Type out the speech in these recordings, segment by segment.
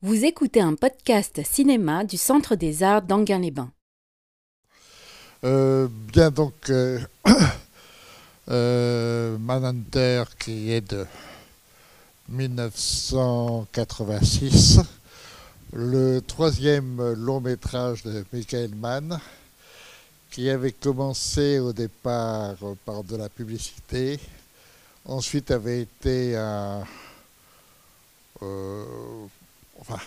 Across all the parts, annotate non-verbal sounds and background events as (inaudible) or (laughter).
Vous écoutez un podcast cinéma du Centre des Arts d'Anguin-les-Bains. Euh, bien donc, euh, (coughs) euh, Manhunter qui est de 1986, le troisième long métrage de Michael Mann, qui avait commencé au départ par de la publicité, ensuite avait été un... enfin,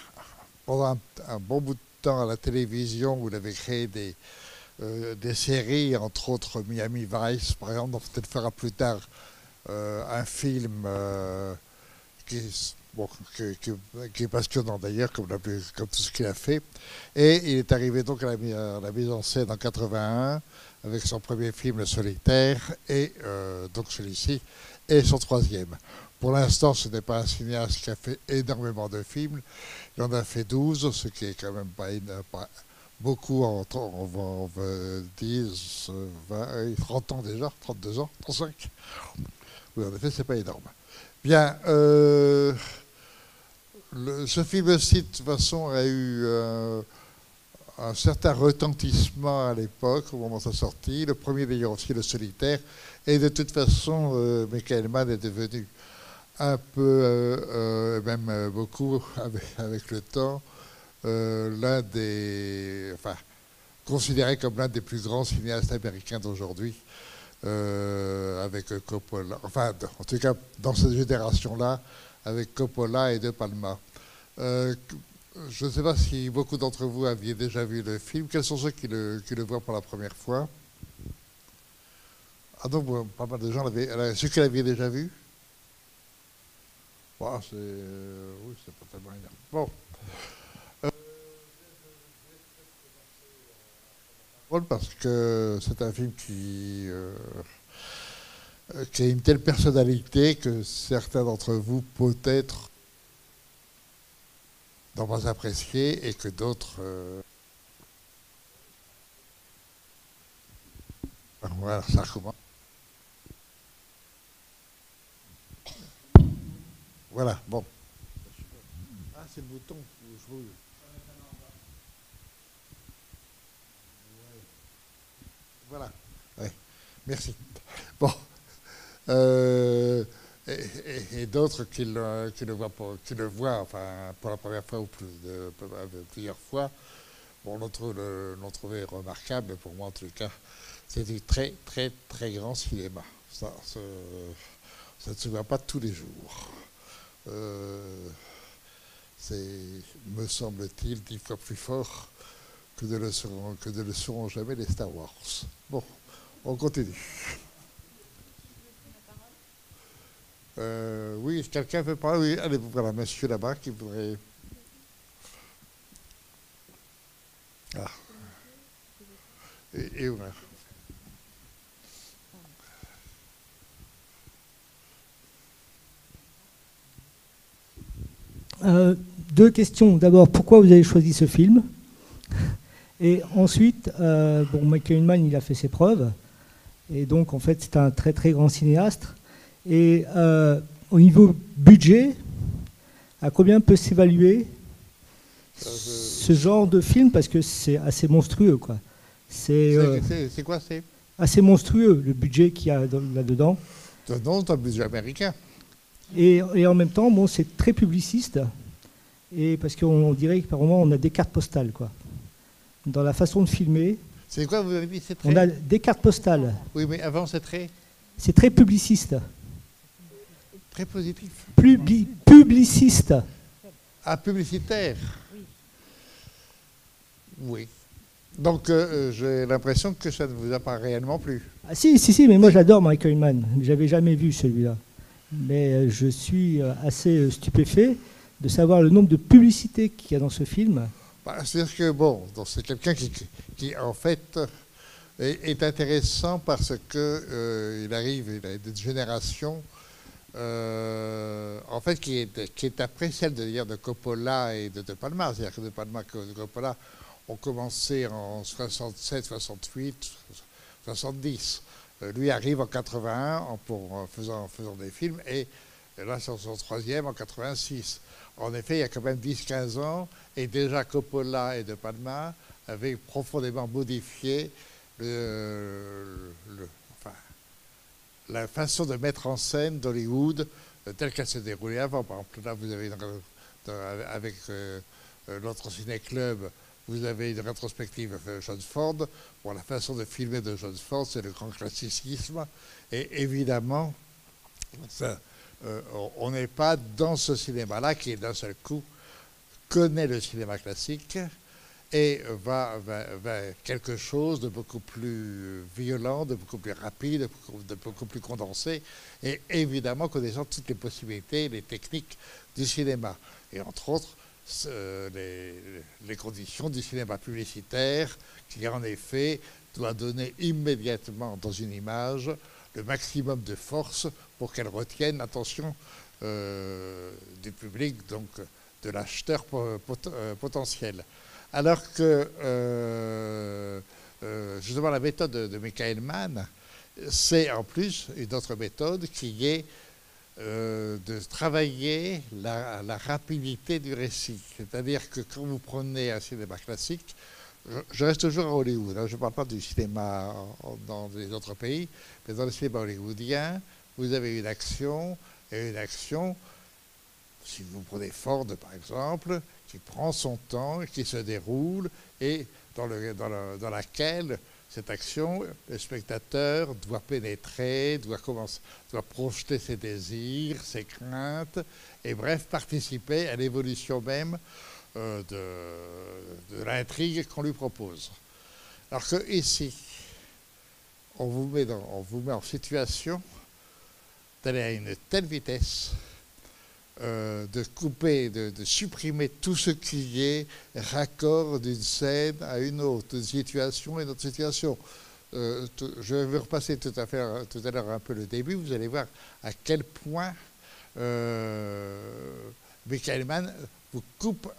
pendant un, bon bout de temps à la télévision il avait créé des, euh, des séries, entre autres Miami Vice, par exemple, dont peut-être fera plus tard euh, un film euh, qui, est- passionnant d'ailleurs, comme, tout ce qu'il a fait. Et il est arrivé donc à la, à la mise en scène en 81 avec son premier film Le Solitaire et donc celui-ci et son troisième. Pour l'instant, ce n'est pas un cinéaste qui a fait énormément de films. Il en a fait 12, ce qui est quand même pas, pas beaucoup tr- en, en, en 10, euh, 20, et 30 ans déjà, 32 ans, 35. Oui, en effet, c'est pas énorme. Bien, euh, ce film-ci, de toute façon, a eu euh, un certain retentissement à l'époque, au moment de sa sortie. Le premier, d'ailleurs, aussi, Le Solitaire. Et de toute façon, euh, Michael Mann est devenu un peu, euh, euh, même euh, beaucoup (laughs) avec, le temps, l'un des, enfin, considéré comme l'un des plus grands cinéastes américains d'aujourd'hui, avec Coppola, enfin, en tout cas, dans cette génération-là, avec Coppola et De Palma. Je ne sais pas si beaucoup d'entre vous aviez déjà vu le film. Quels sont ceux qui le, qui le voient pour la première fois? Ah bon, pas mal de gens l'avaient. Ceux qui l'avaient déjà vu? C'est, euh, oui, c'est pas tellement énorme. Bon. drôle parce que c'est un film qui, euh, euh, qui a une telle personnalité que certains d'entre vous peut-être n'ont pas apprécié et que d'autres... euh, voilà, ça recommence. Voilà, bon. Ah, c'est le bouton. je Voilà. Ouais. Merci. Bon. Euh, et et- et d'autres qui le, qui le voient, pour, qui le voient enfin, pour la première fois ou plus de, plusieurs fois, bon, l'ont trouvé, remarquable, mais pour moi en tout cas, c'est du très, très, très grand cinéma. Ça, ça, ça ne se voit pas tous les jours. Euh, c'est, me semble-t-il, dix fois plus fort que ne le seront, ne le jamais les Star Wars. Bon, on continue. Euh, oui, quelqu'un veut parler? Oui, allez, voilà, monsieur là-bas qui voudrait. Ah. Et, et voilà. Euh, deux questions. D'abord, pourquoi vous avez choisi ce film (laughs) Et ensuite, euh, bon, Michael Mann, il a fait ses preuves. Et donc, en fait, c'est un très très grand cinéaste. Et euh, au niveau budget, à combien peut s'évaluer ce genre de film Parce que c'est assez monstrueux, quoi. C'est quoi c'est? assez monstrueux le budget qu'il y a dans- là-dedans. Non, c'est un budget américain. Et, et en même temps, bon, c'est très publiciste. Et parce qu'on dirait que par moment, on a des cartes postales, quoi. Dans la façon de filmer, C'est quoi, vous avez dit C'est très. on a des cartes postales. Oui, mais avant, c'est très, C'est très publiciste. très positif. Publi- publiciste. Ah, publicitaire Oui. Donc, euh, euh, j'ai l'impression que ça ne vous a pas réellement plu. Ah, si, si, si, mais moi j'adore Michael Mann. J'avais jamais vu celui-là. Mais euh, je suis euh, assez euh, stupéfait de savoir le nombre de publicités qu'il y a dans ce film. Bah, C'est-à-dire que, bon, c'est quelqu'un qui, qui- en fait, est, intéressant parce que euh, il arrive, il a une génération, euh, en fait, qui est, après celle de, Coppola et de De Palma. C'est-à-dire que De Palma et Coppola ont commencé en 67, 68, 70. Euh, lui arrive en 81 en, faisant, des films et, là, c'est son troisième en 86. en effet, il y a quand même 10-15 ans, et déjà Coppola et De Palma avaient profondément modifié la façon de mettre en scène d'Hollywood euh, telle qu'elle se déroulait avant. Par exemple, là, vous avez avec euh, euh, ciné-club, vous avez une rétrospective de John Ford. La façon de filmer de John Ford, c'est le grand classicisme. Et évidemment, on n'est pas dans ce cinéma-là qui, d'un seul coup, connaît le cinéma classique et va vers quelque chose de beaucoup plus violent, de beaucoup plus rapide, de beaucoup plus condensé, et évidemment connaissant toutes les possibilités, les techniques du cinéma, et entre autres les, conditions du cinéma publicitaire, qui en effet doit donner immédiatement dans une image le maximum de force pour qu'elle retienne l'attention euh, du public, donc de l'acheteur euh, potentiel. Alors que euh, justement la méthode de, Michael Mann, c'est en plus une autre méthode qui est euh, de travailler la, rapidité du récit. C'est-à-dire que quand vous prenez un cinéma classique, je, reste toujours à Hollywood, hein, je ne parle pas du cinéma dans les autres pays, mais dans le cinéma hollywoodien, vous avez une action, et une action, si vous prenez Ford par exemple, qui prend son temps, qui se déroule et dans, le, dans, laquelle cette action, le spectateur doit pénétrer, doit, commencer, doit projeter ses désirs, ses craintes, et bref, participer à l'évolution même euh, de, l'intrigue qu'on lui propose. Alors que ici, on vous met, on vous met en situation d'aller à une telle vitesse euh, de couper, de, supprimer tout ce qui est raccord d'une scène à une autre, d'une situation à une autre situation. Euh, je vais repasser tout à, fait, tout à l'heure un peu le début, vous allez voir à quel point euh, Michael Mann vous coupe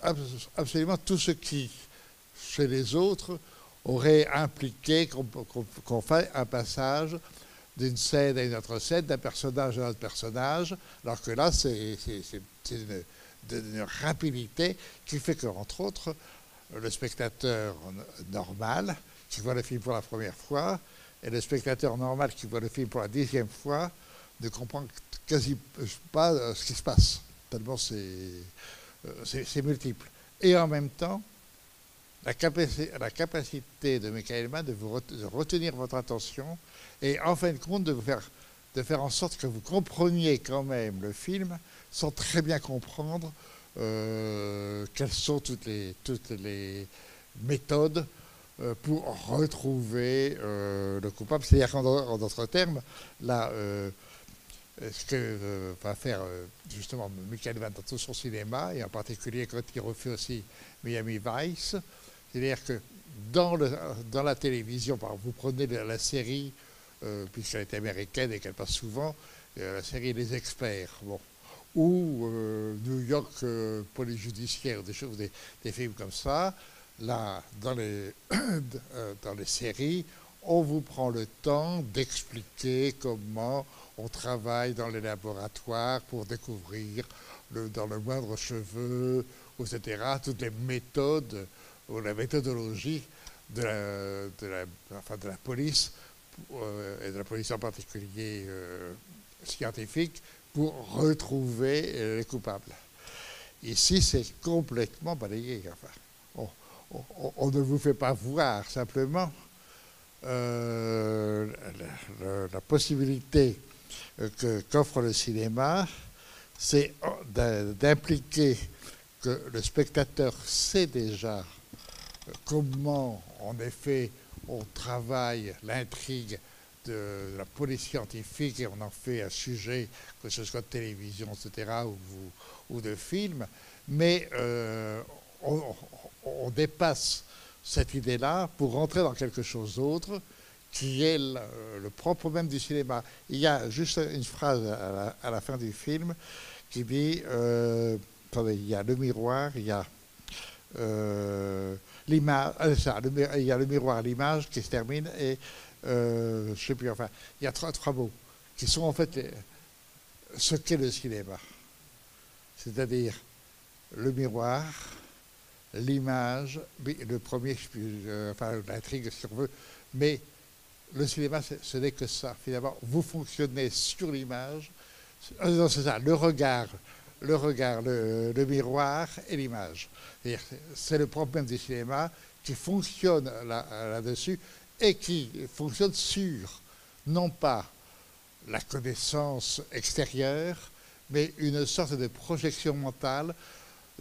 absolument tout ce qui, chez les autres, aurait impliqué qu'on fasse un passage d'une scène à une autre scène, d'un personnage à un autre personnage, alors que là, c'est une, une, rapidité qui fait que, entre autres, le spectateur normal, qui voit le film pour la première fois, et le spectateur normal qui voit le film pour la dixième fois, ne comprend quasi pas euh, ce qui se passe, tellement euh, c'est multiple. Et en même temps, la capacité, de Michael Mann de, vous de retenir votre attention et en fin de compte de, faire, de faire en sorte que vous compreniez quand même le film sans très bien comprendre euh, quelles sont toutes les, toutes les méthodes euh, pour retrouver euh, le coupable. C'est-à-dire qu'en d'autres termes, là, ce que va faire justement Michael Van dans tout son cinéma, et en particulier quand il refait aussi Miami Vice, c'est-à-dire que dans, la télévision, vous prenez la série euh, puisqu'elle est américaine et qu'elle passe souvent, euh, la série Les Experts, bon, ou euh, New York Police Judiciaire, des choses, des, films comme ça. Là, dans les, (coughs) dans les séries, on vous prend le temps d'expliquer comment on travaille dans les laboratoires pour découvrir dans le moindre cheveu, etc., toutes les méthodes ou la méthodologie de la, police euh, et de la police en particulier euh, scientifique, pour retrouver euh, les coupables. Ici, c'est complètement balayé. On, ne vous fait pas voir simplement la, possibilité qu'offre le cinéma, c'est d'impliquer que le spectateur sait déjà comment, en effet, on travaille l'intrigue de la police scientifique et on en fait un sujet, que ce soit de télévision, etc., ou, de film, mais euh, on, dépasse cette idée-là pour rentrer dans quelque chose d'autre qui est le, propre même du cinéma. Il y a juste une phrase à la, fin du film qui dit, euh, il y a le miroir, il y a... Euh, l'image, euh, il y a le miroir, l'image qui se termine et euh, je sais plus, enfin, il y a trois, mots qui sont en fait ce qu'est le cinéma. C'est-à-dire le miroir, l'image, le premier, euh, enfin l'intrigue si on veut, mais le cinéma, ce n'est que ça. Finalement, vous fonctionnez sur l'image. Euh, c'est ça, le regard, le regard, le, miroir et l'image. C'est le problème du cinéma qui fonctionne là-dessus et qui fonctionne sur, non pas la connaissance extérieure, mais une sorte de projection mentale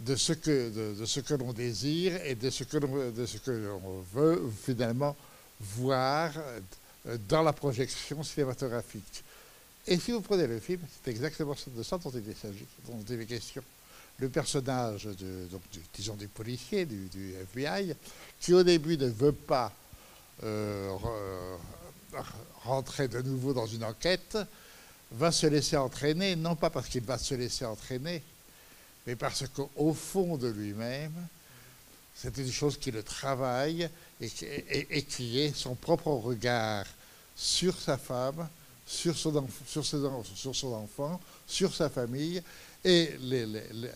de ce que, de, ce que l'on désire et de ce que l'on veut finalement voir dans la projection cinématographique. Et si vous prenez le film, c'est exactement de ça dont il s'agit, dont il est question. Le personnage, du, du policier, du, FBI, qui au début ne veut pas euh, rentrer de nouveau dans une enquête, va se laisser entraîner, non pas parce qu'il va se laisser entraîner, mais parce qu'au fond de lui-même, c'est une chose qui le travaille et, qui est son propre regard sur sa femme, sur son, sur, sur son enfant, sur sa famille, et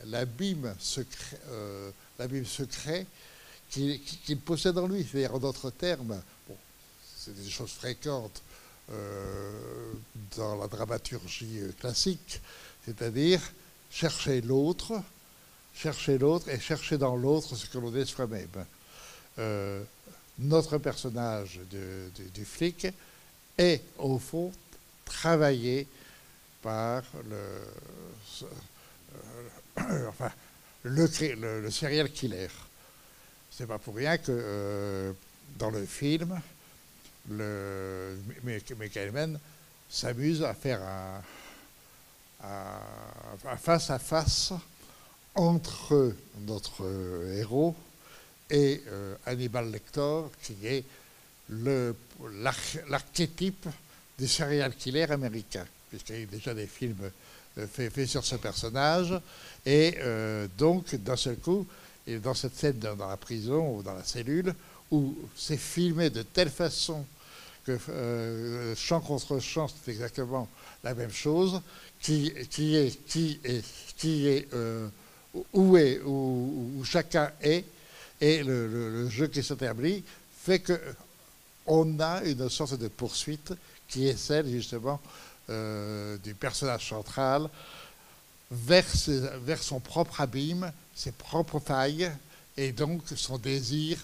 l'abîme secret, euh, secret qu'il possède en lui. C'est-à-dire, en d'autres termes, c'est des choses fréquentes euh, dans la dramaturgie classique, c'est-à-dire chercher l'autre, chercher l'autre et chercher dans l'autre ce que l'on est soi-même. Euh, notre personnage du flic est au fond travaillé par le, euh, enfin, le, serial killer. C'est pas pour rien que euh, dans le film, le Michael Mann s'amuse à faire un, face à face entre notre héros et euh, Hannibal Lecter, qui est l'archétype du serial killer américain, puisqu'il y a déjà des films euh, faits, sur ce personnage. Et euh, donc, d'un seul coup, dans cette scène dans, la prison ou dans la cellule, où c'est filmé de telle façon que champ contre champ, c'est exactement la même chose, qui, est, qui est, qui est où est, où chacun est, et le, jeu qui s'établit fait qu'on a une sorte de poursuite qui est celle justement euh, du personnage central vers, son propre abîme, ses propres failles, et donc son désir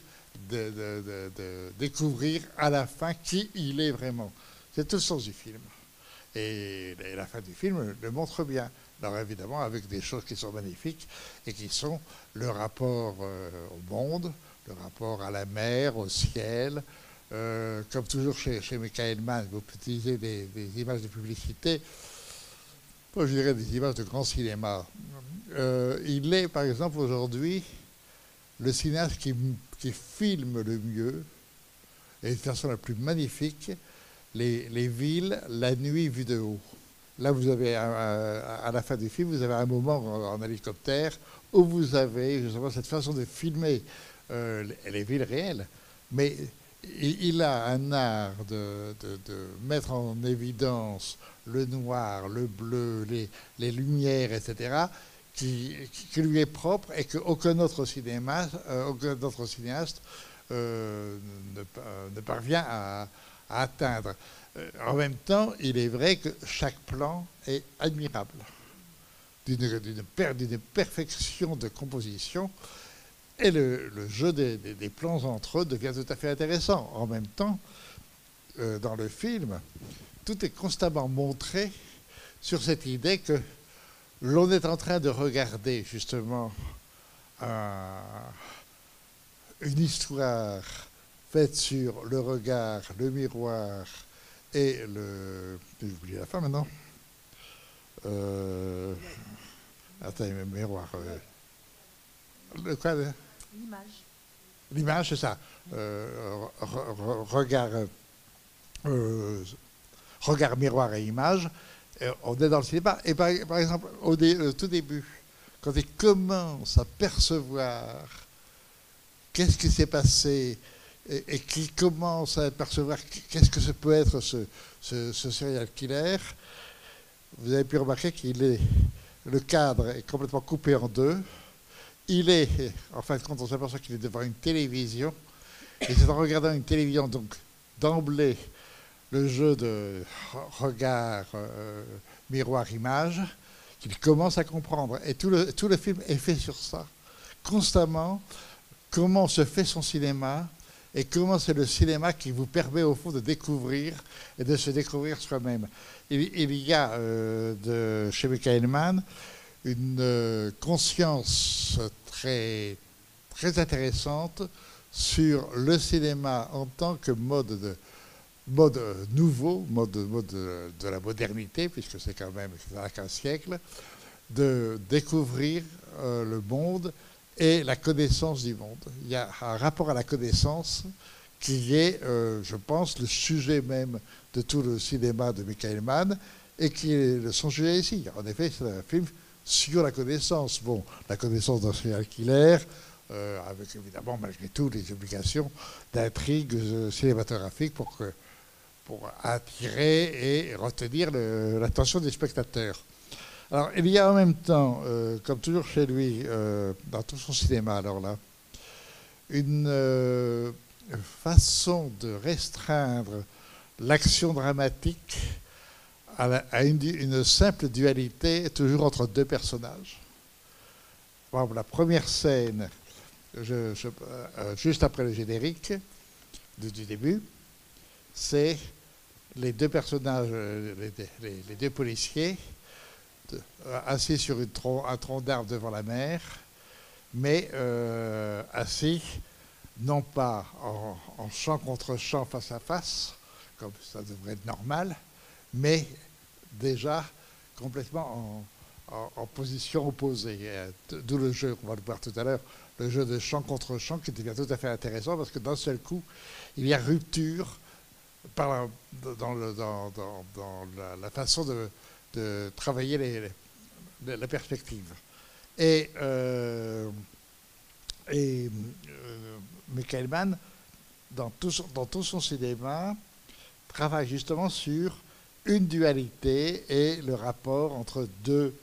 de, découvrir à la fin qui il est vraiment. C'est tout le sens du film. Et, la fin du film le montre bien. Alors évidemment, avec des choses qui sont magnifiques et qui sont le rapport euh, au monde, le rapport à la mer, au ciel. Euh, comme toujours chez, Michael Mann, vous utilisez des, images de publicité, je dirais des images de grand cinéma. Euh, il est, par exemple, aujourd'hui, le cinéaste qui, filme le mieux, et de façon la plus magnifique, les, les villes la nuit vue de haut. Là, vous avez, à la fin du film, vous avez un moment en, hélicoptère où vous avez justement cette façon de filmer euh, les villes réelles. Mais il a un art de, mettre en évidence le noir, le bleu, les, lumières, etc., qui, lui est propre et qu'aucun autre, cinéma, euh, aucun autre cinéaste euh, ne, parvient à atteindre. Euh, en même temps, il est vrai que chaque plan est admirable, d'une perfection de composition, et le, jeu des, plans entre eux devient tout à fait intéressant. En même temps, euh, dans le film, tout est constamment montré sur cette idée que l'on est en train de regarder justement une histoire faite sur le regard, le miroir, et le. J'ai oublié la fin maintenant. Euh, attends, miroir. Euh, le quoi L'image. L'image, c'est ça. Euh, regard, euh, regard, miroir et image. on est dans le cinéma. Et par, exemple, au, tout début, quand il commence à percevoir qu'est-ce qui s'est passé et, qui commence à percevoir qu'est-ce que ce peut être ce, ce, serial killer, vous avez pu remarquer qu'il est le cadre est complètement coupé en deux il est, (laughs) en fin de compte, on s'aperçoit qu'il est devant une télévision, et c'est en regardant une télévision, donc d'emblée, le jeu de regard, euh, miroir, image, qu'il commence à comprendre. Et tout le, film est fait sur ça, constamment, comment se fait son cinéma, et comment c'est le cinéma qui vous permet au fond de découvrir et de se découvrir soi-même. Il, y a euh, de, chez Michael Mann une euh, conscience très, très intéressante sur le cinéma en tant que mode, de, mode nouveau, mode, mode de, la modernité, puisque c'est quand même qu'un siècle, de découvrir euh, le monde et la connaissance du monde. Il y a un rapport à la connaissance qui est, euh, je pense, le sujet même de tout le cinéma de Michael Mann et qui est son sujet ici. En effet, c'est un film sur la connaissance. Bon, la connaissance d'un serial killer, euh, avec évidemment, malgré tout, les obligations d'intrigue euh, cinématographique pour, pour attirer et retenir l'attention des spectateurs. Alors, il y a en même temps, euh, comme toujours chez lui, euh, dans tout son cinéma, alors là, une façon de restreindre l'action dramatique à, une, simple dualité, toujours entre deux personnages. la première scène, juste après le générique du, début, c'est les deux personnages, les deux policiers, euh, assis sur un tronc d'arbre devant la mer, mais euh, assis non pas en, champ contre champ face à face, comme ça devrait être normal, mais déjà complètement en, position opposée. Euh, d'où le jeu, on va le voir tout à l'heure, le jeu de champ contre champ qui devient tout à fait intéressant parce que d'un seul coup, il y a rupture dans, la, façon de, travailler la perspective. Et, euh, euh, Michael Mann, dans tout son cinéma, travaille justement sur une dualité et le rapport entre deux,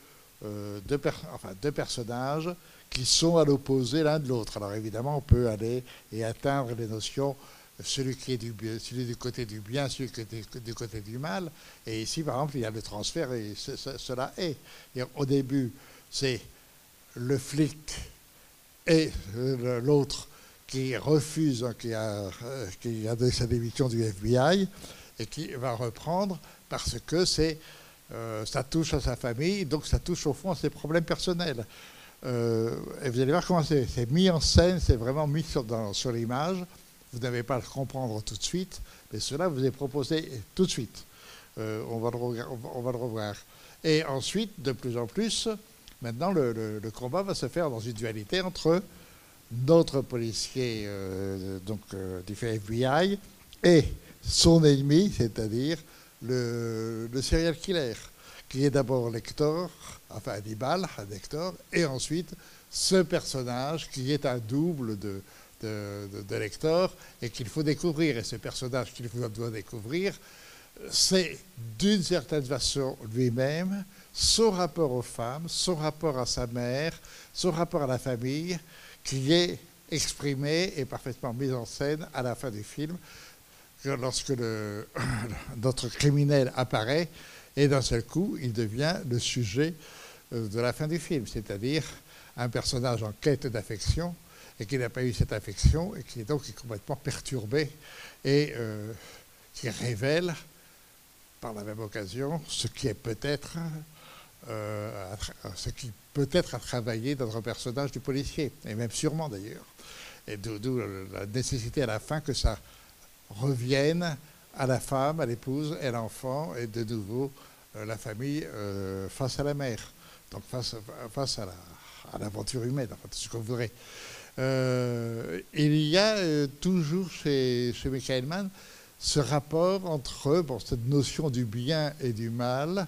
euh, deux, enfin, deux personnages qui sont à l'opposé l'un de l'autre. Alors évidemment, on peut aller et atteindre les notions celui qui est du, celui du côté du bien, celui qui est du côté du mal. Et ici, par exemple, il y a le transfert et cela est. au début, c'est le flic et l'autre qui refuse, hein, qui a, qui a sa démission du FBI et qui va reprendre parce que euh, ça touche à sa famille, donc ça touche au fond à ses problèmes personnels. Euh, et vous allez voir comment c'est mis en scène, c'est vraiment mis sur, l'image. Vous n'avez pas à le comprendre tout de suite, mais cela vous est proposé tout de suite. Euh, on, va le revoir. Et ensuite, de plus en plus, maintenant, le, combat va se faire dans une dualité entre notre policier donc, du FBI et son ennemi, c'est-à-dire le, le, serial killer, qui est d'abord Lector, enfin Hannibal, Lector, et ensuite ce personnage qui est un double de, de, lecteur et qu'il faut découvrir. Et ce personnage qu'il doit découvrir, c'est d'une certaine façon lui-même, son rapport aux femmes, son rapport à sa mère, son rapport à la famille, qui est exprimé et parfaitement mis en scène à la fin du film, lorsque (clears throat) notre criminel apparaît, et d'un seul coup, il devient le sujet euh, de la fin du film, c'est-à-dire un personnage en quête d'affection, et qui n'a pas eu cette affection et qui est donc complètement perturbé et euh, qui révèle par la même occasion ce qui est peut-être euh, ce qui peut-être a travaillé dans un personnage du policier, et même sûrement d'ailleurs. Et d'où la nécessité à la fin que ça revienne à la femme, à l'épouse et à l'enfant, et de nouveau euh, la famille face à la mère, donc face, à l'aventure humaine, enfin, tout ce qu'on voudrait. Euh, il y a euh, toujours chez, chez Michael Mann ce rapport entre cette notion du bien et du mal,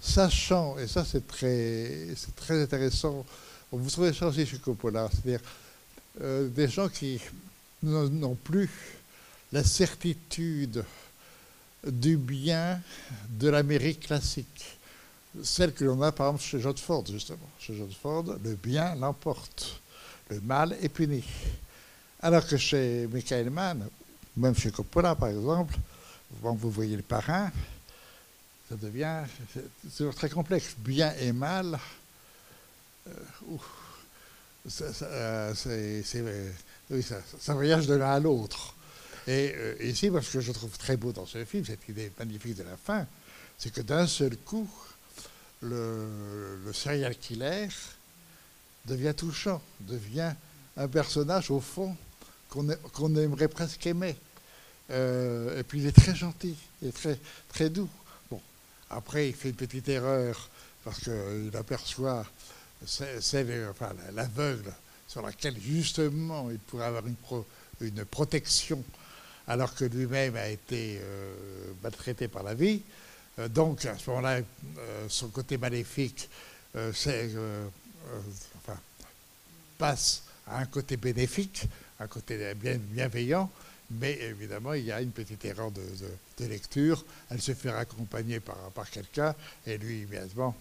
sachant, et ça c'est très, très intéressant, vous trouvez ça aussi chez Coppola, c'est-à-dire euh, des gens qui n'ont plus la certitude du bien de l'Amérique classique. celle que l'on a par exemple chez John Ford, justement. Chez John Ford, le bien l'emporte, le mal est puni. Alors que chez Michael Mann, même chez Coppola par exemple, quand vous voyez le parrain, ça devient toujours très complexe. Bien et mal, ça, ça, voyage de l'un à l'autre. Et euh, ici, moi, ce que je trouve très beau dans ce film, cette idée magnifique de la fin, c'est que d'un seul coup, le, serial killer devient touchant, devient un personnage, au fond, qu'on aimerait presque aimer. Euh, et puis il est très gentil, il est très, très doux. Bon, après, il fait une petite erreur parce qu'il aperçoit l'aveugle sur laquelle justement il pourrait avoir une, une protection alors que lui-même a été euh, maltraité par la vie. Euh, donc à ce moment-là, euh, son côté maléfique passe à un côté bénéfique, un côté bien, bienveillant, mais évidemment, il y a une petite erreur de, lecture. Elle se fait accompagner par, par quelqu'un, et lui, immédiatement,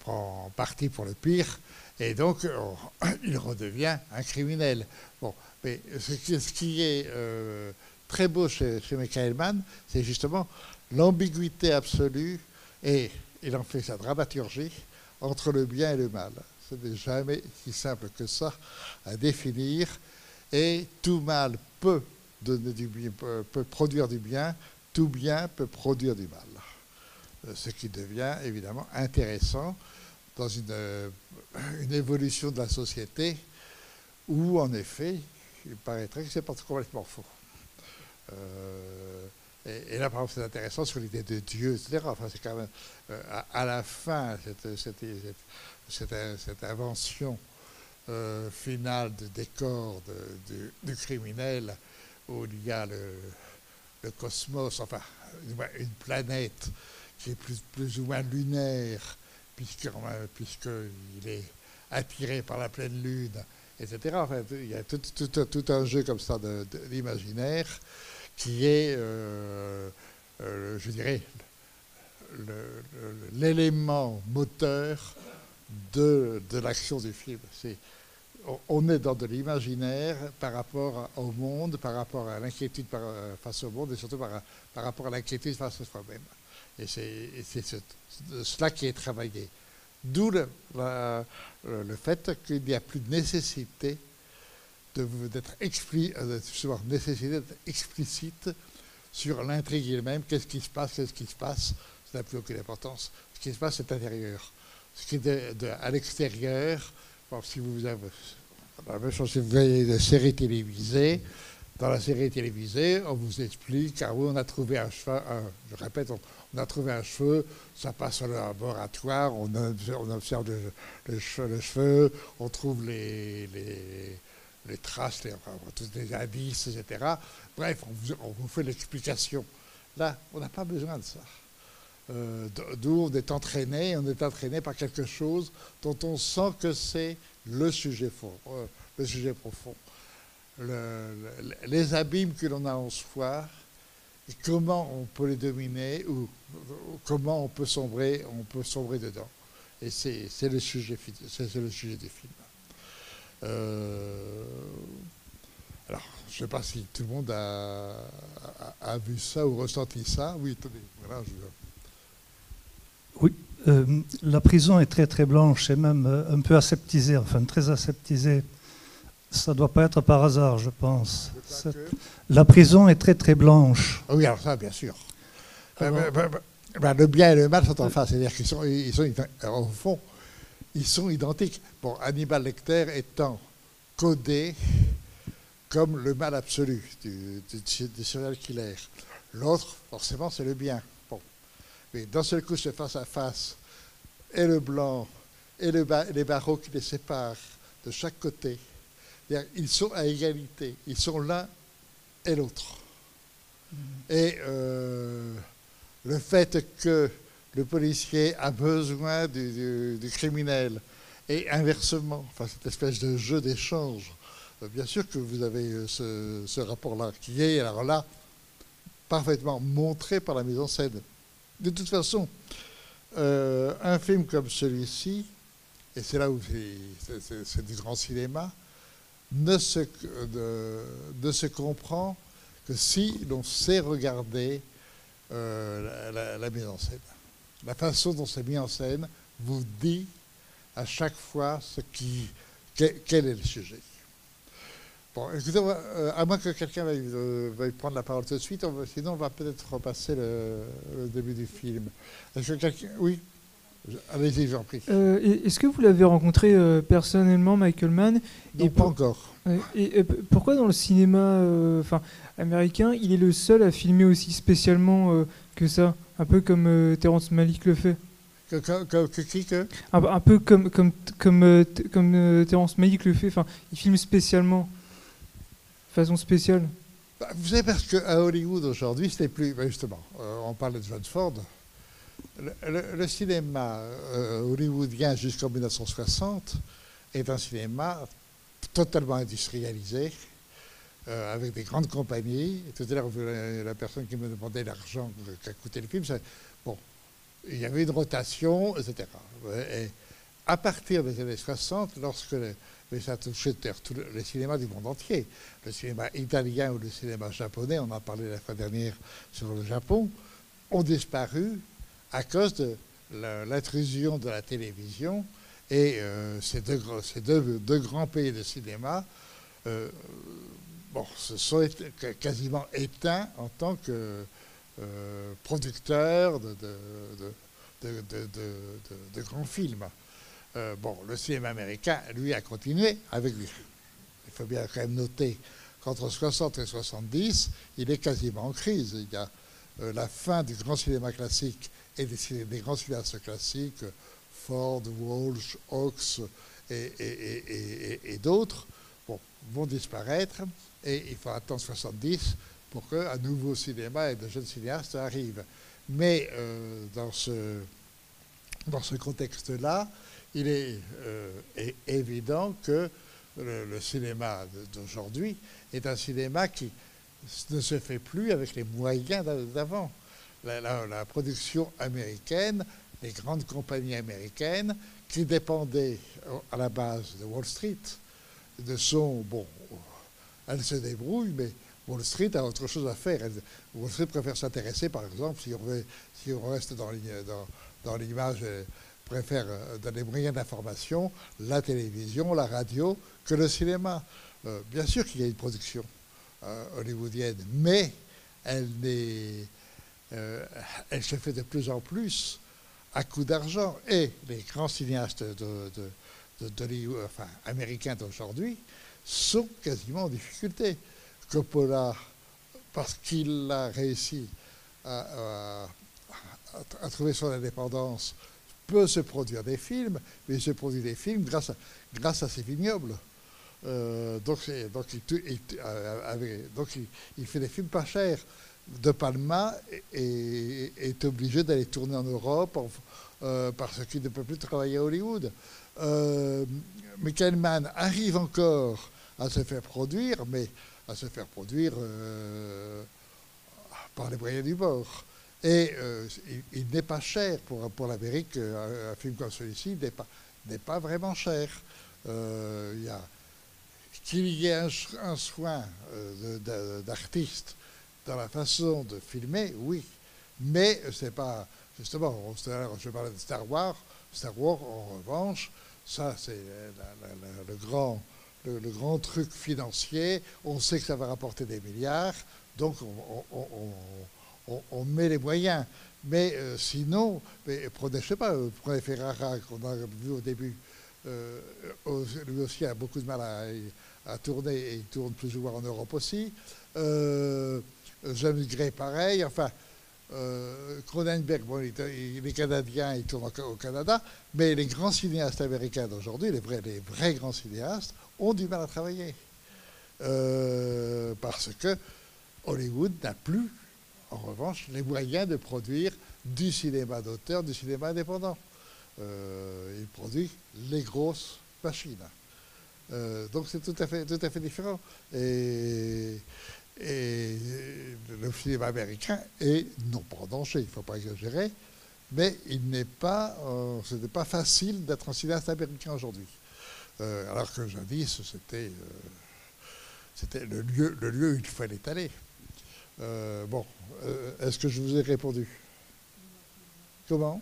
prend, parti pour le pire, et donc (coughs) il redevient un criminel. Bon, mais ce qui, est euh, très beau chez, chez Michael Mann, c'est justement l'ambiguïté absolue, et il en fait sa dramaturgie, entre le bien et le mal. Ce n'est jamais si simple que ça à définir, et tout mal peut, donner du peut produire du bien, tout bien peut produire du mal. Euh, ce qui devient évidemment intéressant dans euh, une évolution de la société où, en effet, il paraîtrait que c'est pas complètement faux. Euh, et, là, par exemple, c'est intéressant sur l'idée de Dieu, etc. Enfin, c'est quand même, à, la fin, cette, cette, cette, invention finale de décor du criminel, où il y a le, le cosmos, enfin, une planète qui est plus, plus ou moins lunaire, puisqu'il est attiré par la pleine lune, etc. il y a tout, un jeu comme ça d'imaginaire qui est, euh, euh, je dirais, l'élément moteur de, de l'action du film. on est dans de l'imaginaire par rapport au monde, par rapport à l'inquiétude face au monde et surtout par, par rapport à l'inquiétude face à soi-même. Et c'est cela qui est travaillé. D'où le, fait qu'il n'y a plus de nécessité d'être euh, explicite sur l'intrigue elle-même. Qu'est-ce qui se passe Qu'est-ce qui se passe Ça n'a plus aucune importance. Ce qui se passe, c'est intérieur. Ce qui est à l'extérieur, si vous avez la même chose vous des séries télévisées, dans la série télévisée, on vous explique, ah oui, on a trouvé un cheveu, je répète, on, a trouvé un cheveu, ça passe au laboratoire, on, observe le, cheveu, on trouve les, traces, les, tous les indices, etc. Bref, on vous, fait l'explication. Là, on n'a pas besoin de ça. Euh, D'où on est entraîné, on est entraîné par quelque chose dont on sent que c'est le sujet fond, euh, le sujet profond les abîmes que l'on a en soi, comment on peut les dominer ou, comment on peut sombrer, on peut sombrer dedans. Et c'est le sujet, c'est le sujet du film. Euh, alors, je ne sais pas si tout le monde a, vu ça ou ressenti ça. Oui, voilà, Oui, euh, la prison est très très blanche et même euh, un peu aseptisée, enfin très aseptisée ça ne doit pas être par hasard, je pense. La prison est très très blanche. Ah oui, alors ça, bien sûr. Ben, ben, ben, le bien et le mal sont en face, c'est-à-dire qu'ils sont, ils sont, au fond, ils sont identiques. Bon, Hannibal Lecter étant codé comme le mal absolu du, du, serial killer. L'autre, forcément, c'est le bien. Bon. Mais d'un seul coup, c'est face à face, et le blanc, et le, les barreaux qui les séparent de chaque côté, ils sont à égalité, ils sont l'un et l'autre. Et euh, le fait que le policier a besoin du, criminel et inversement, enfin cette espèce de jeu d'échange, euh, bien sûr que vous avez euh, ce, rapport-là qui est alors là parfaitement montré par la mise en scène. De toute façon, un film comme celui-ci, et c'est là où c'est du grand cinéma, ne se, comprend que si l'on sait regarder euh, la, mise en scène. La façon dont c'est mis en scène vous dit à chaque fois quel, est le sujet. Bon, écoutez, euh, à moins que quelqu'un veuille, euh, prendre la parole tout de suite, sinon on va peut-être repasser le, début du film. Est-ce que quelqu'un... Oui? Allez-y, j'en prie. Est-ce que vous l'avez rencontré personnellement, Michael Mann? Non, et pas encore. Et, pourquoi dans le cinéma, enfin, américain, il est le seul à filmer aussi spécialement euh, que ça, un peu comme euh, Terrence Malick le fait. Que, que, un, peu comme, comme, comme, euh, comme Terrence Malick le fait, enfin, il filme spécialement, façon spéciale. Bah, vous savez, parce qu'à Hollywood aujourd'hui, c'était plus. Bah, justement, on parle de John Ford. Le, cinéma hollywoodien jusqu'en 1960 est un cinéma totalement industrialisé, euh, avec des grandes compagnies. Tout à l'heure, la, personne qui me demandait l'argent qu'a coûté le film, bon, il y avait une rotation, etc. Et à partir des années 60, lorsque ça touchait tout le, cinéma du monde entier, le cinéma italien ou le cinéma japonais, on en parlait la fois dernière sur le Japon, ont disparu à cause de l'intrusion de la télévision et euh, ces, deux, grands pays de cinéma euh, bon, se sont quasiment éteints en tant que euh, producteurs de, grands films. Bon, le cinéma américain, lui, a continué avec lui. Il faut bien quand même noter qu'entre 60 et 70, il est quasiment en crise. Il y a la fin du grand cinéma classique et des, grands cinéastes classiques, Ford, Walsh, Hawks et, d'autres, vont disparaître et il faut attendre 70 pour qu'un nouveau cinéma et de jeunes cinéastes arrivent. Mais euh, dans ce, dans ce contexte-là, il est, euh, évident que le, cinéma d'aujourd'hui est un cinéma qui ne se fait plus avec les moyens d'avant. La, production américaine, les grandes compagnies américaines qui dépendaient à la base de Wall Street, de son, bon, se débrouille, mais Wall Street a autre chose à faire. Wall Street préfère s'intéresser, par exemple, si on, si on reste dans, l'image, préfère euh, dans les moyens d'information, la télévision, la radio, que le cinéma. Euh, bien sûr qu'il y a une production euh, hollywoodienne, mais elle, elle se fait de plus en plus à coup d'argent. Et les grands cinéastes américains d'aujourd'hui sont quasiment en difficulté. Coppola, parce qu'il a réussi à, trouver son indépendance, peut se produire des films, mais il se produit des films grâce à, ses vignobles. Euh, donc, euh, donc il, fait des films pas chers. De Palma est, obligé d'aller tourner en Europe euh, parce qu'il ne peut plus travailler à Hollywood. Michael Mann arrive encore à se faire produire, mais à se faire produire euh, par les moyens du bord. Et euh, il, n'est pas cher pour, l'Amérique, un, film comme celui-ci n'est pas, vraiment cher. Euh, il y a qu'il y ait un, soin d'artiste dans la façon de filmer, oui, mais c'est pas justement. Je parlais de Star Wars. Star Wars, en revanche, ça c'est le grand le, grand truc financier, on sait que ça va rapporter des milliards, donc on, met les moyens. Mais euh, sinon, prenez, je sais pas, euh, prenez Ferrara qu'on a vu au début, euh, lui aussi a beaucoup de mal à, tourner et il tourne plus ou moins en Europe aussi. Gray, pareil. Enfin, Cronenberg, bon, il, est canadien, il tourne au Canada, mais les grands cinéastes américains d'aujourd'hui, les vrais, les vrais grands cinéastes, ont du mal à travailler. Euh, parce que Hollywood n'a plus, en revanche, les moyens de produire du cinéma d'auteur, du cinéma indépendant. Euh, il produit les grosses machines. Euh, donc c'est tout à fait, tout à fait différent. Et, et, le cinéma américain est non pas en danger, il ne faut pas exagérer, mais il n'est pas, euh, ce n'est pas facile d'être un cinéaste américain aujourd'hui. Euh, alors que jadis, c'était, euh, c'était le lieu, le lieu où il fallait aller. bon, est-ce que je vous ai répondu? Comment?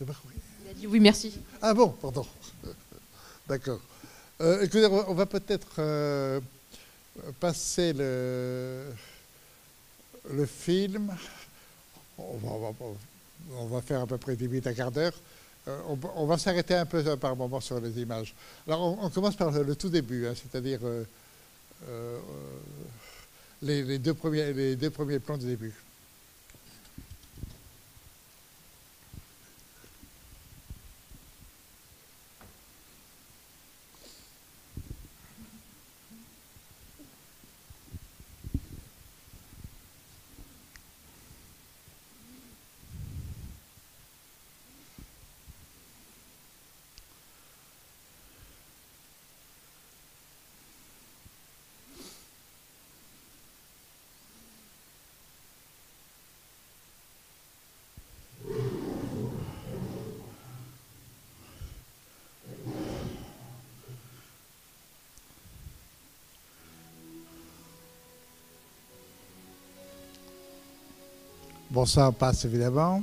Il a dit oui, merci. Ah bon, pardon. (laughs) D'accord. Écoutez, on va peut-être passer le film, on va, faire à peu près 10 minutes, à quart d'heure. Euh, on, va s'arrêter un peu euh, par moment sur les images. Alors, on, commence par le, tout début, hein, c'est-à-dire euh, les, deux premiers, les deux premiers plans du début. Ça passe évidemment.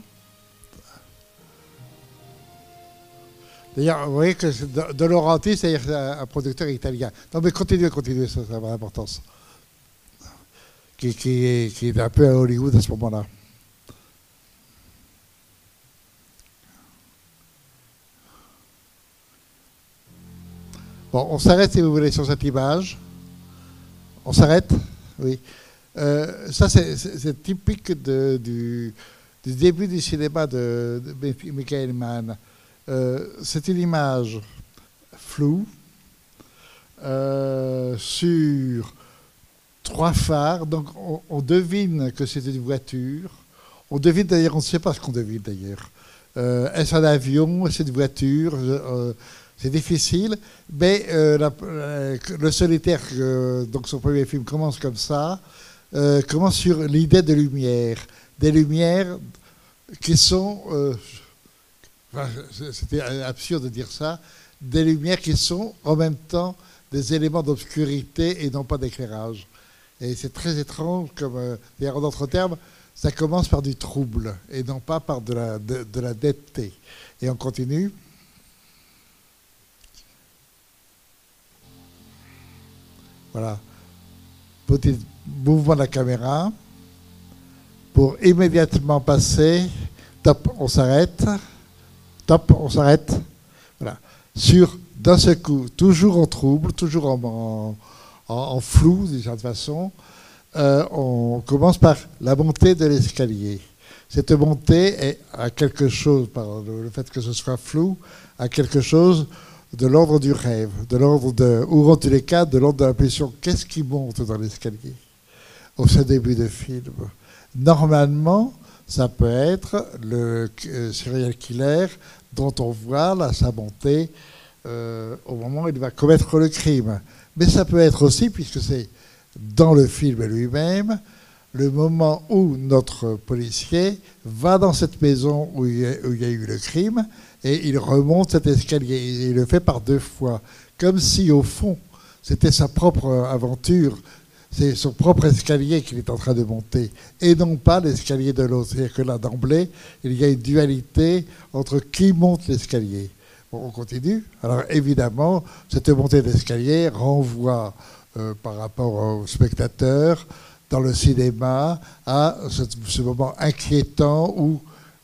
D'ailleurs, vous voyez que de, Laurenti, c'est un producteur italien. Non, mais continuez, continuez, ça, ça a l'importance. Qui est un peu à Hollywood à ce moment-là. Bon, on s'arrête si vous voulez sur cette image. On s'arrête Oui. Euh, ça, c'est typique du, début du cinéma de, Michael Mann. Euh, c'est une image floue euh, sur trois phares. Donc, on, devine que c'est une voiture. On devine d'ailleurs, on ne sait pas ce qu'on devine d'ailleurs. Est-ce un avion? Est-ce une voiture? C'est difficile, mais le solitaire, donc son premier film commence comme ça. Euh, comment sur l'idée de lumière, des lumières qui sont, euh, c'était absurde de dire ça, des lumières qui sont en même temps des éléments d'obscurité et non pas d'éclairage. Et c'est très étrange, comme euh, en d'autres termes, ça commence par du trouble et non pas par de la, de, de la netteté. Et on continue. Voilà. Petit mouvement de la caméra pour immédiatement passer. Top, on s'arrête. Top, on s'arrête. Voilà. Sur, d'un seul coup, toujours en trouble, toujours en, en, flou, d'une certaine façon, euh, on commence par la montée de l'escalier. Cette montée est à quelque chose, par le fait que ce soit flou, à quelque chose de l'ordre du rêve, de l'ordre de, ou en tous les cas, de l'ordre de l'impression. Qu'est-ce qui monte dans l'escalier au ce début de film? Normalement, ça peut être le euh, serial killer dont on voit là, sa montée euh, au moment où il va commettre le crime. Mais ça peut être aussi, puisque c'est dans le film lui-même, le moment où notre policier va dans cette maison où il, y a, eu le crime et il remonte cet escalier. Il le fait par deux fois, comme si au fond c'était sa propre aventure, c'est son propre escalier qu'il est en train de monter, et non pas l'escalier de l'autre. C'est-à-dire que là, d'emblée, il y a une dualité entre qui monte l'escalier. On continue. Alors évidemment, cette montée d'escalier renvoie euh, par rapport au spectateur dans le cinéma à ce moment inquiétant où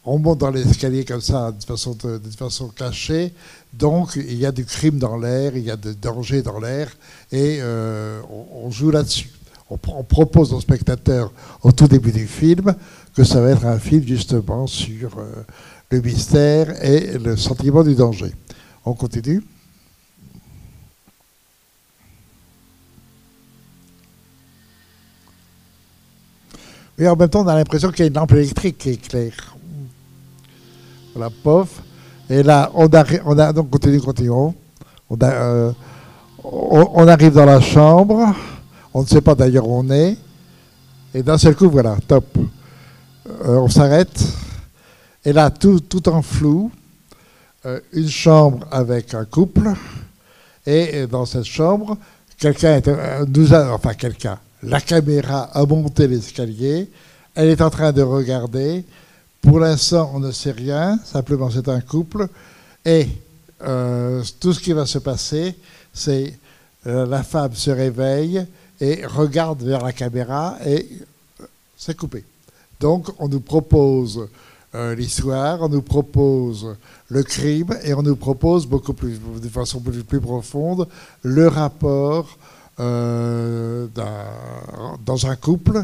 on monte dans l'escalier comme ça, de façon, cachée. Donc, il y a du crime dans l'air, il y a du danger dans l'air, et euh, on, joue là-dessus. On, propose au spectateur, au tout début du film, que ça va être un film justement sur euh, le mystère et le sentiment du danger. On continue Et en même temps, on a l'impression qu'il y a une lampe électrique qui éclaire. La pauvre. Et là, on, on a, donc continue, continuons. On, euh, on, arrive dans la chambre. On ne sait pas d'ailleurs où on est. Et d'un seul coup, voilà, top. Euh, on s'arrête. Et là, tout, tout en flou, euh, une chambre avec un couple. Et dans cette chambre, quelqu'un nous a, enfin quelqu'un, la caméra a monté l'escalier. Elle est en train de regarder. Pour l'instant, on ne sait rien. Simplement, c'est un couple. Et tout ce qui va se passer, c'est la femme se réveille et regarde vers la caméra et c'est coupé. Donc on nous propose euh, l'histoire, on nous propose le crime et on nous propose beaucoup plus, de façon plus, plus profonde, le rapport euh, dans un couple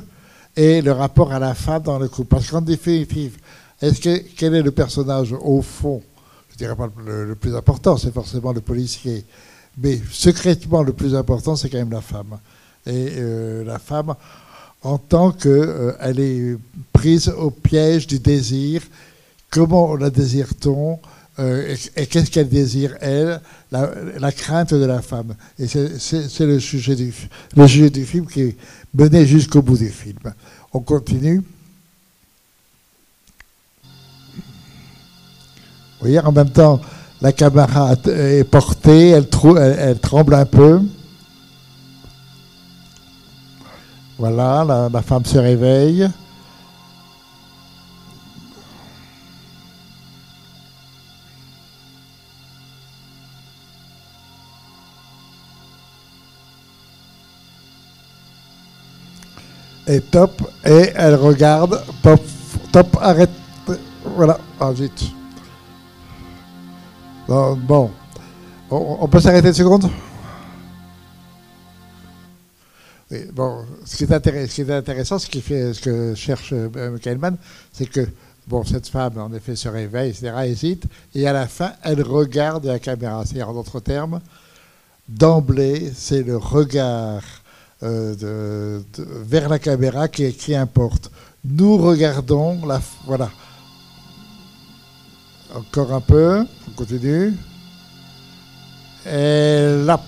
et le rapport à la femme dans le couple. Parce qu'en définitive, est-ce que quel est le personnage au fond? Je dirais pas le plus important, c'est forcément le policier, mais secrètement le plus important, c'est quand même la femme. Et euh, la femme, en tant qu'elle euh, est prise au piège du désir, comment la désire-t-on? Euh, et, qu'est-ce qu'elle désire, elle, la, crainte de la femme. Et c'est le, sujet du, le sujet du film qui est mené jusqu'au bout du film. On continue. Vous voyez, en même temps, la caméra est portée, elle, elle tremble un peu. Voilà, la, femme se réveille. Et top, et elle regarde, top, top, arrête. Voilà, ah vite. Bon, on peut s'arrêter une seconde? Bon, ce qui est, intéressant, ce, qui fait, ce que cherche euh, Michael Mann, c'est que bon, cette femme, en effet, se réveille, etc., hésite, et à la fin, elle regarde la caméra. C'est-à-dire, en d'autres termes, d'emblée, c'est le regard euh, vers la caméra qui, qui, importe. Nous regardons la. Voilà. Encore un peu, on continue. Et là,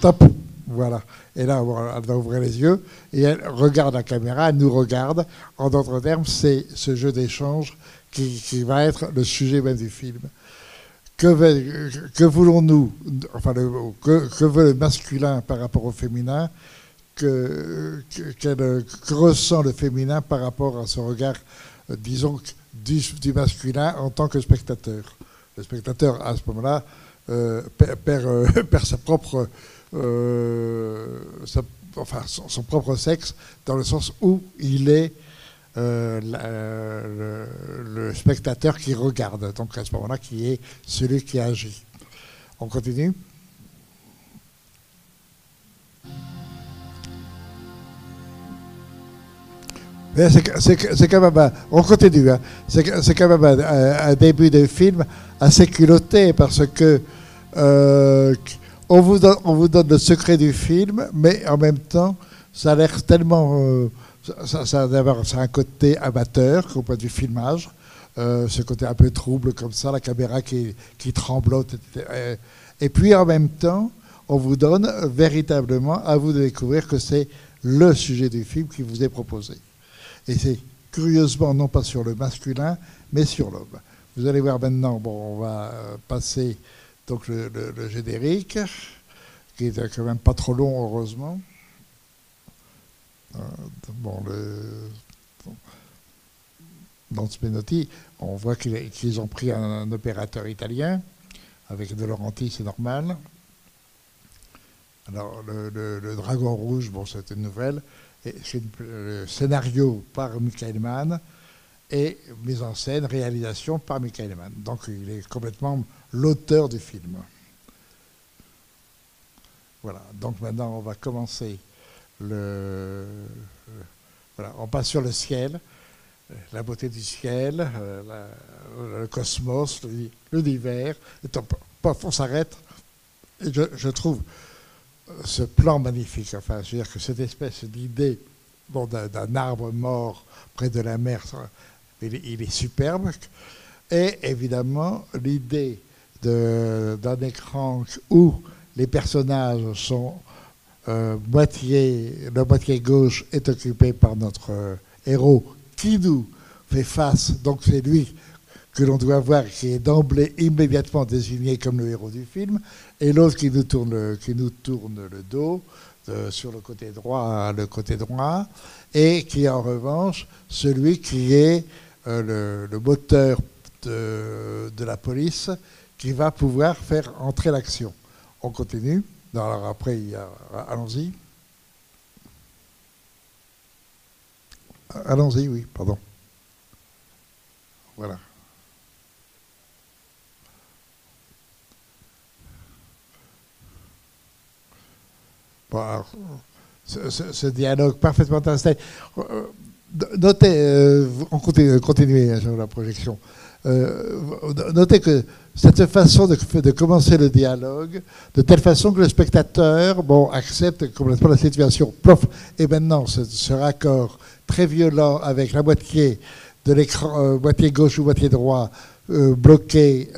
top, voilà. Et là, elle va ouvrir les yeux et elle regarde la caméra, elle nous regarde. En d'autres termes, c'est ce jeu d'échange qui, va être le sujet même du film. Que, que voulons-nous, enfin, que, veut le masculin par rapport au féminin? Que, que, ressent le féminin par rapport à ce regard, euh, disons, du, masculin en tant que spectateur Le spectateur, à ce moment-là, euh, perd, euh, (laughs) perd, sa propre son, propre sexe, dans le sens où il est le, spectateur qui regarde, donc à ce moment-là, qui est celui qui agit. On continue C'est quand même, on continue, hein. c'est quand même un, début de film assez culotté parce que euh, on vous, donne, le secret du film, mais en même temps, ça a l'air tellement. Euh, ça, ça, a un côté amateur au point du filmage, euh, ce côté un peu trouble comme ça, la caméra qui, qui tremblote. Et puis en même temps, on vous donne véritablement à vous de découvrir que c'est le sujet du film qui vous est proposé. Et c'est curieusement non pas sur le masculin, mais sur l'homme. Vous allez voir maintenant, bon, on va passer donc le, générique, qui est quand même pas trop long, heureusement. Euh, bon, le, dans Spenotti, on voit qu'ils ont pris un, opérateur italien, avec De Laurenti, c'est normal. Alors, le, Dragon Rouge, bon, c'est une nouvelle. C'est le scénario par Michael Mann et mise en scène, réalisation par Michael Mann. Donc, il est complètement l'auteur du film. Voilà, donc maintenant on va commencer le. Voilà, on passe sur le ciel, la beauté du ciel, euh, le cosmos, l'univers. On s'arrête. Et je, trouve ce plan magnifique. Enfin, je veux dire que cette espèce d'idée bon, d'un arbre mort près de la mer, il est superbe. Et évidemment, l'idée d'un écran où les personnages sont euh, moitié, la moitié gauche est occupée par notre euh, héros qui nous fait face. Donc c'est lui que l'on doit voir qui est d'emblée immédiatement désigné comme le héros du film, et l'autre qui nous tourne le, qui nous tourne le dos sur le côté droit, le côté droit, et qui est en revanche celui qui est le, moteur de la police qui va pouvoir faire entrer l'action. On continue. alors après, allons-y. Allons-y, oui, pardon. Voilà. Ce, dialogue parfaitement installé. Euh, notez, euh, on continue, continuez sur la projection. Euh, notez que cette façon de, commencer le dialogue, de telle façon que le spectateur bon, accepte complètement la situation. Plof, et maintenant, ce, raccord très violent avec la moitié de l'écran, moitié gauche ou moitié droit, euh, bloqué,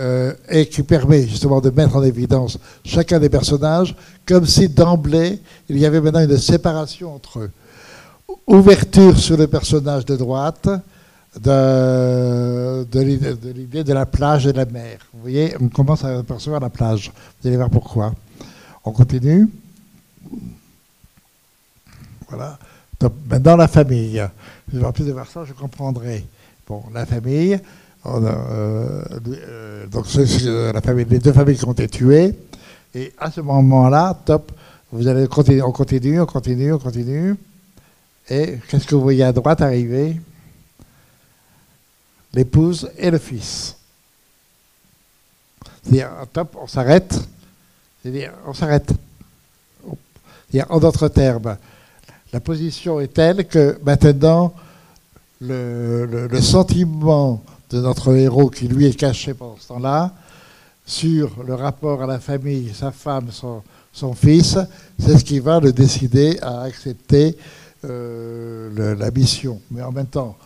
et qui permet justement de mettre en évidence chacun des personnages, comme si d'emblée, il y avait maintenant une séparation entre eux. Ouverture sur le personnage de droite, de, l'idée de la plage et de la mer. Vous voyez, on commence à apercevoir la plage. Vous allez voir pourquoi. On continue. Voilà. dans la famille, je vais plus de voir ça, je comprendrai. Bon, la famille, euh, euh, donc la famille, les deux familles qui ont été tuées. Et à ce moment-là, top, vous allez on continue, on continue, on continue. Et qu'est-ce que vous voyez à droite arriver? L'épouse et le fils. C'est-à-dire, top, on s'arrête. C'est-à-dire, on s'arrête. En d'autres termes, la position est telle que maintenant, le, sentiment de notre héros, qui lui est caché pendant ce temps-là, sur le rapport à la famille, sa femme, son, fils, c'est ce qui va le décider à accepter euh, la mission. Mais en même temps,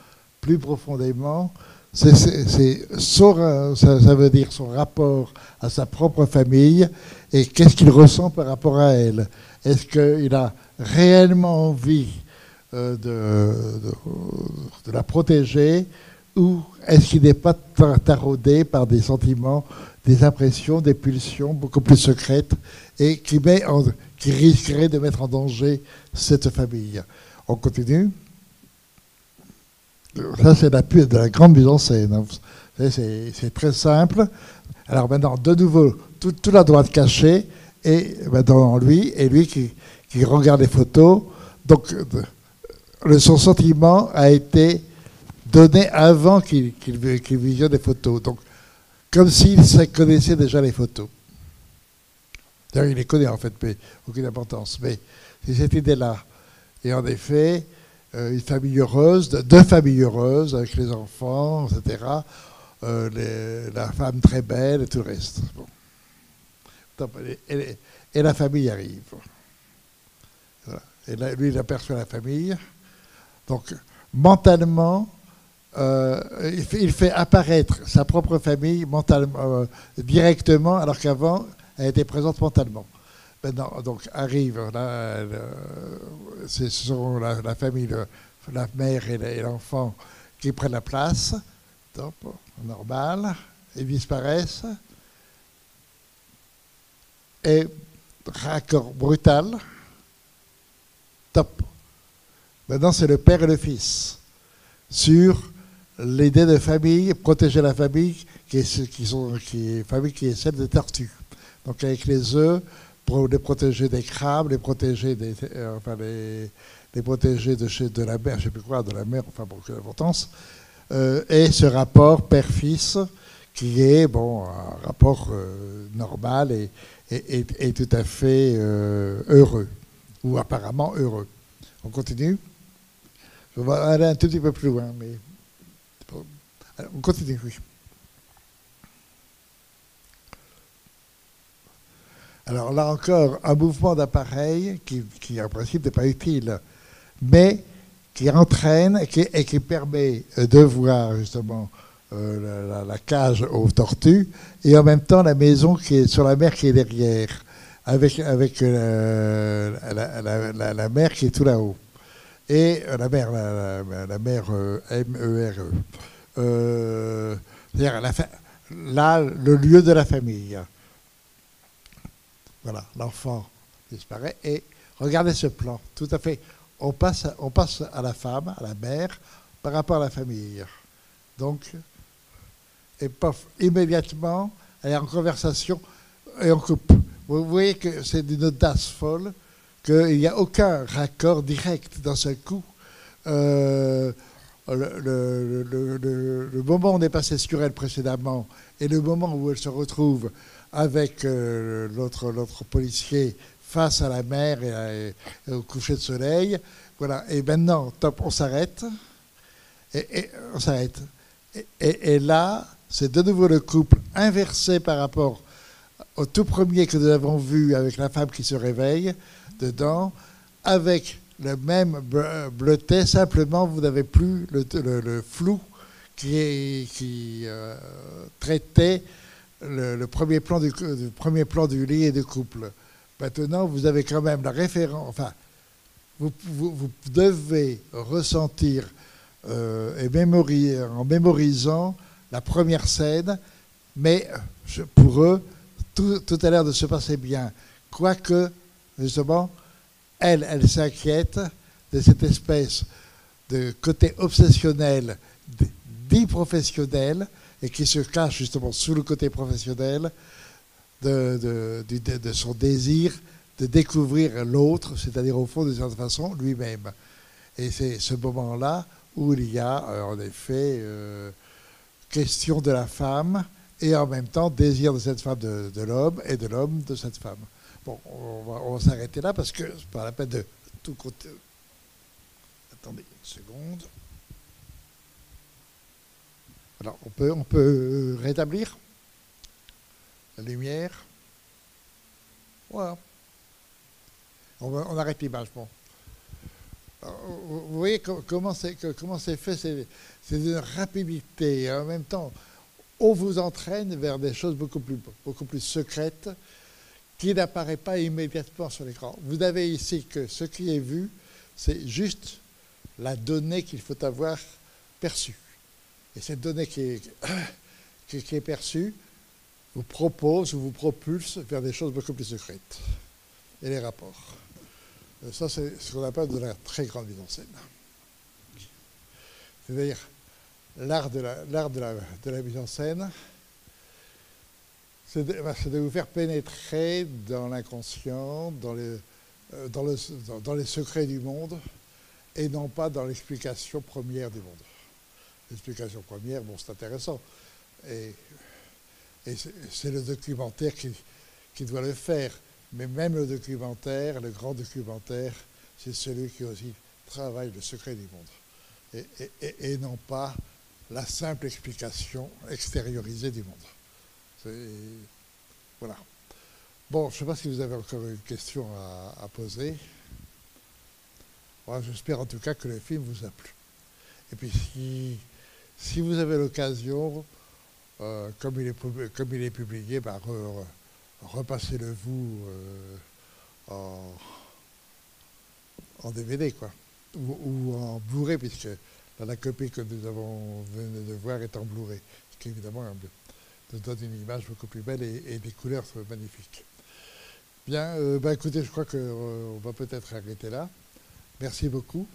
plus profondément, c'est ça, veut dire son rapport à sa propre famille et qu'est-ce qu'il ressent par rapport à elle. Est-ce qu'il a réellement envie euh, de, de, la protéger ou est-ce qu'il n'est pas taraudé par des sentiments, des impressions, des pulsions beaucoup plus secrètes et qui, met qui risquerait de mettre en danger cette famille? On continue ça, c'est la, de la grande mise en scène. Hein. C'est très simple. Alors maintenant, de nouveau, toute la droite cachée, et maintenant lui, et lui qui, regarde les photos. Donc, le, son sentiment a été donné avant qu'il visionne les photos. Donc, comme s'il connaissait déjà les photos. D'ailleurs, il les connaît en fait, mais aucune importance. Mais c'est cette idée-là. Et en effet, euh, une famille heureuse, deux familles heureuses avec les enfants, etc. Euh, la femme très belle et tout le reste. Et, la famille arrive. Et lui, il aperçoit la famille. Donc, mentalement, euh, il, fait, apparaître sa propre famille mentalement, directement, alors qu'avant, elle était présente mentalement donc arrive, là, ce sont la, famille, la mère et l'enfant qui prennent la place, top, normal, ils disparaissent. Et raccord brutal, top. Maintenant, c'est le père et le fils sur l'idée de famille, protéger la famille, qui est, qui sont, qui famille qui est celle des tortues. Donc avec les œufs, pour les protéger des crabes, les protéger des, euh, enfin les, les, protéger de, de la mer, je ne sais plus quoi, de la mer, enfin bon, quelle importance. Euh, et ce rapport père-fils qui est bon un rapport euh, normal et, et, et, tout à fait heureux ou apparemment heureux. On continue? Je vais aller un tout petit peu plus loin, mais on continue. Oui. Alors là encore, un mouvement d'appareil qui, en principe n'est pas utile, mais qui entraîne et qui, permet de voir justement euh, la, cage aux tortues et en même temps la maison qui est sur la mer qui est derrière, avec, euh, la, mère qui est tout là-haut. Et euh, la mère, la, mère M-E-R-E. E. C'est-à-dire là, le lieu de la famille. Voilà, l'enfant disparaît. Et regardez ce plan, tout à fait. On passe, on passe à la femme, à la mère, par rapport à la famille. Donc, et pof, immédiatement, elle est en conversation et on coupe. Vous voyez que c'est d'une audace folle, qu'il n'y a aucun raccord direct dans ce coup. Euh, le, moment où on est passé sur elle précédemment et le moment où elle se retrouve avec euh, l'autre policier face à la mer et, au coucher de soleil. Voilà. Et maintenant, top, on s'arrête. On s'arrête. Et, là, c'est de nouveau le couple inversé par rapport au tout premier que nous avons vu avec la femme qui se réveille dedans, avec le même bleuté, simplement vous n'avez plus le, flou qui, euh, traitait le, premier plan du, premier plan du lit et du couple. Maintenant, vous avez quand même la référence, enfin, vous, devez ressentir euh, et en mémorisant la première scène, mais pour eux, tout, a l'air de se passer bien. Quoique, justement, elle, elle s'inquiète de cette espèce de côté obsessionnel, dit professionnel, et qui se cache justement sous le côté professionnel de, son désir de découvrir l'autre, c'est-à-dire au fond, de cette façon, lui-même. Et c'est ce moment-là où il y a, euh, en effet, euh, question de la femme et en même temps désir de cette femme de, l'homme et de l'homme de cette femme. Bon, on va, s'arrêter là parce que c'est pas la peine de tout côté. Attendez une seconde. Alors, on peut, on peut rétablir la lumière. Voilà. On, arrête l'image. Bon. Vous voyez comment c'est fait, c'est d'une rapidité. en même temps, on vous entraîne vers des choses beaucoup plus, beaucoup plus secrètes qui n'apparaissent pas immédiatement sur l'écran. Vous avez ici que ce qui est vu, c'est juste la donnée qu'il faut avoir perçue. Et cette donnée qui est, (coughs) est perçue vous propose ou vous propulse vers des choses beaucoup plus secrètes. Et les rapports. Euh, ça, c'est ce qu'on appelle de la très grande mise en scène. C'est-à-dire l'art de la, de, la, mise en scène, c'est de, vous faire pénétrer dans l'inconscient, dans les, euh, dans, le, dans, les secrets du monde, et non pas dans l'explication première du monde. L'explication première, bon, c'est intéressant. Et, c'est le documentaire qui doit le faire. Mais même le documentaire, le grand documentaire, c'est celui qui aussi travaille le secret du monde. Et, non pas la simple explication extériorisée du monde. Voilà. Bon, je ne sais pas si vous avez encore une question à, poser. J'espère en tout cas que le film vous a plu. Et puis si, vous avez l'occasion, euh, comme, il est, publié, bah, repassez-le vous euh, en, DVD, quoi. Ou, en Blu-ray, puisque la copie que nous avons venu de voir est en Blu-ray. Ce qui, évidemment, nous donne une image beaucoup plus belle et, des couleurs sont magnifiques. Bien, euh, bah, écoutez, je crois qu'on va peut-être arrêter là. Merci beaucoup.